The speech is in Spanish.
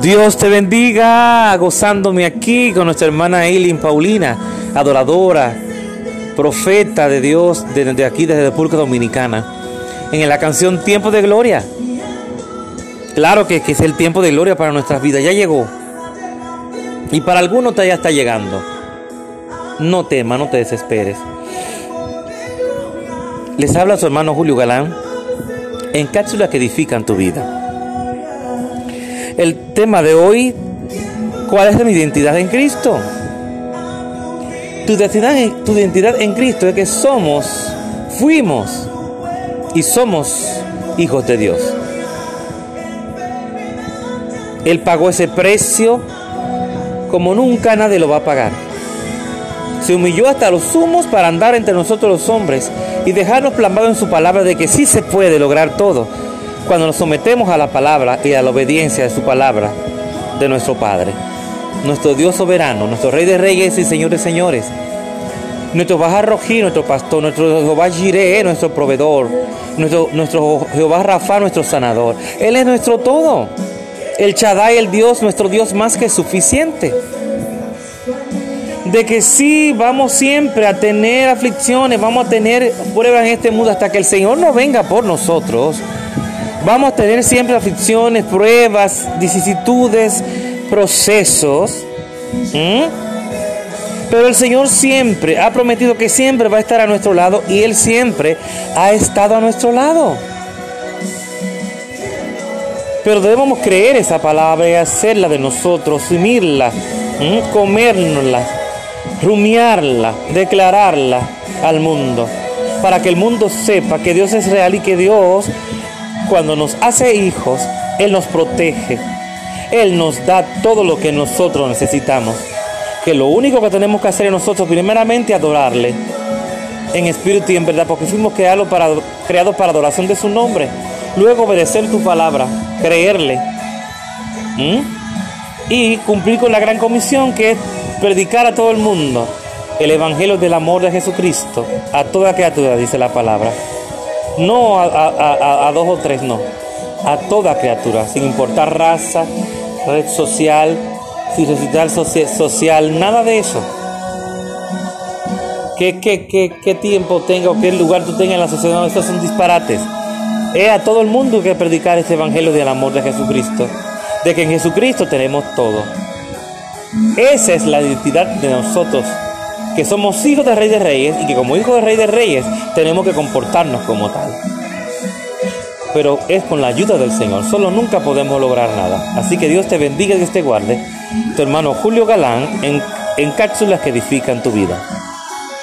Dios te bendiga, gozándome aquí con nuestra hermana Eileen Paulina, adoradora, profeta de Dios desde aquí, desde República Dominicana, en la canción Tiempo de Gloria. Claro que, que es el tiempo de gloria para nuestras vidas, ya llegó. Y para algunos ya está llegando. No temas, no te desesperes. Les habla su hermano Julio Galán en cápsulas que edifican tu vida. El tema de hoy, ¿cuál es mi identidad en Cristo? Tu identidad, tu identidad en Cristo es que somos, fuimos y somos hijos de Dios. Él pagó ese precio como nunca nadie lo va a pagar. Se humilló hasta los sumos para andar entre nosotros los hombres y dejarnos plasmado en su palabra de que sí se puede lograr todo cuando nos sometemos a la palabra y a la obediencia de su palabra de nuestro Padre. Nuestro Dios soberano, nuestro Rey de Reyes y Señor de Señores. Nuestro Baja Rojí, nuestro pastor, nuestro Jehová Jireh, nuestro proveedor, nuestro, nuestro Jehová Rafa, nuestro sanador. Él es nuestro todo. El Chadai, el Dios, nuestro Dios más que suficiente de que sí vamos siempre a tener aflicciones, vamos a tener pruebas en este mundo hasta que el Señor no venga por nosotros. Vamos a tener siempre aflicciones, pruebas, vicisitudes, procesos. Pero el Señor siempre ha prometido que siempre va a estar a nuestro lado y Él siempre ha estado a nuestro lado. Pero debemos creer esa palabra y hacerla de nosotros, asumirla, comérnosla rumiarla, declararla al mundo, para que el mundo sepa que Dios es real y que Dios, cuando nos hace hijos, Él nos protege, Él nos da todo lo que nosotros necesitamos. Que lo único que tenemos que hacer nosotros, primeramente, adorarle en espíritu y en verdad, porque fuimos creados para, creados adoración de su nombre. Luego obedecer tu palabra, creerle y cumplir con la gran comisión que es predicar a todo el mundo el evangelio del amor de Jesucristo, a toda criatura, dice la palabra. No a, dos o tres, no. A toda criatura, sin importar raza, red social, circunstancial social, nada de eso. ¿Qué, qué, qué, qué tiempo tenga o qué lugar tú tengas en la sociedad? Estos son disparates. Es a todo el mundo que predicar este evangelio del amor de Jesucristo. De que en Jesucristo tenemos todo. Esa es la identidad de nosotros, que somos hijos del Rey de Reyes y que como hijos del Rey de Reyes tenemos que comportarnos como tal. Pero es con la ayuda del Señor, solo nunca podemos lograr nada. Así que Dios te bendiga y Dios te guarde. Tu hermano Julio Galán en, en cápsulas que edifican tu vida.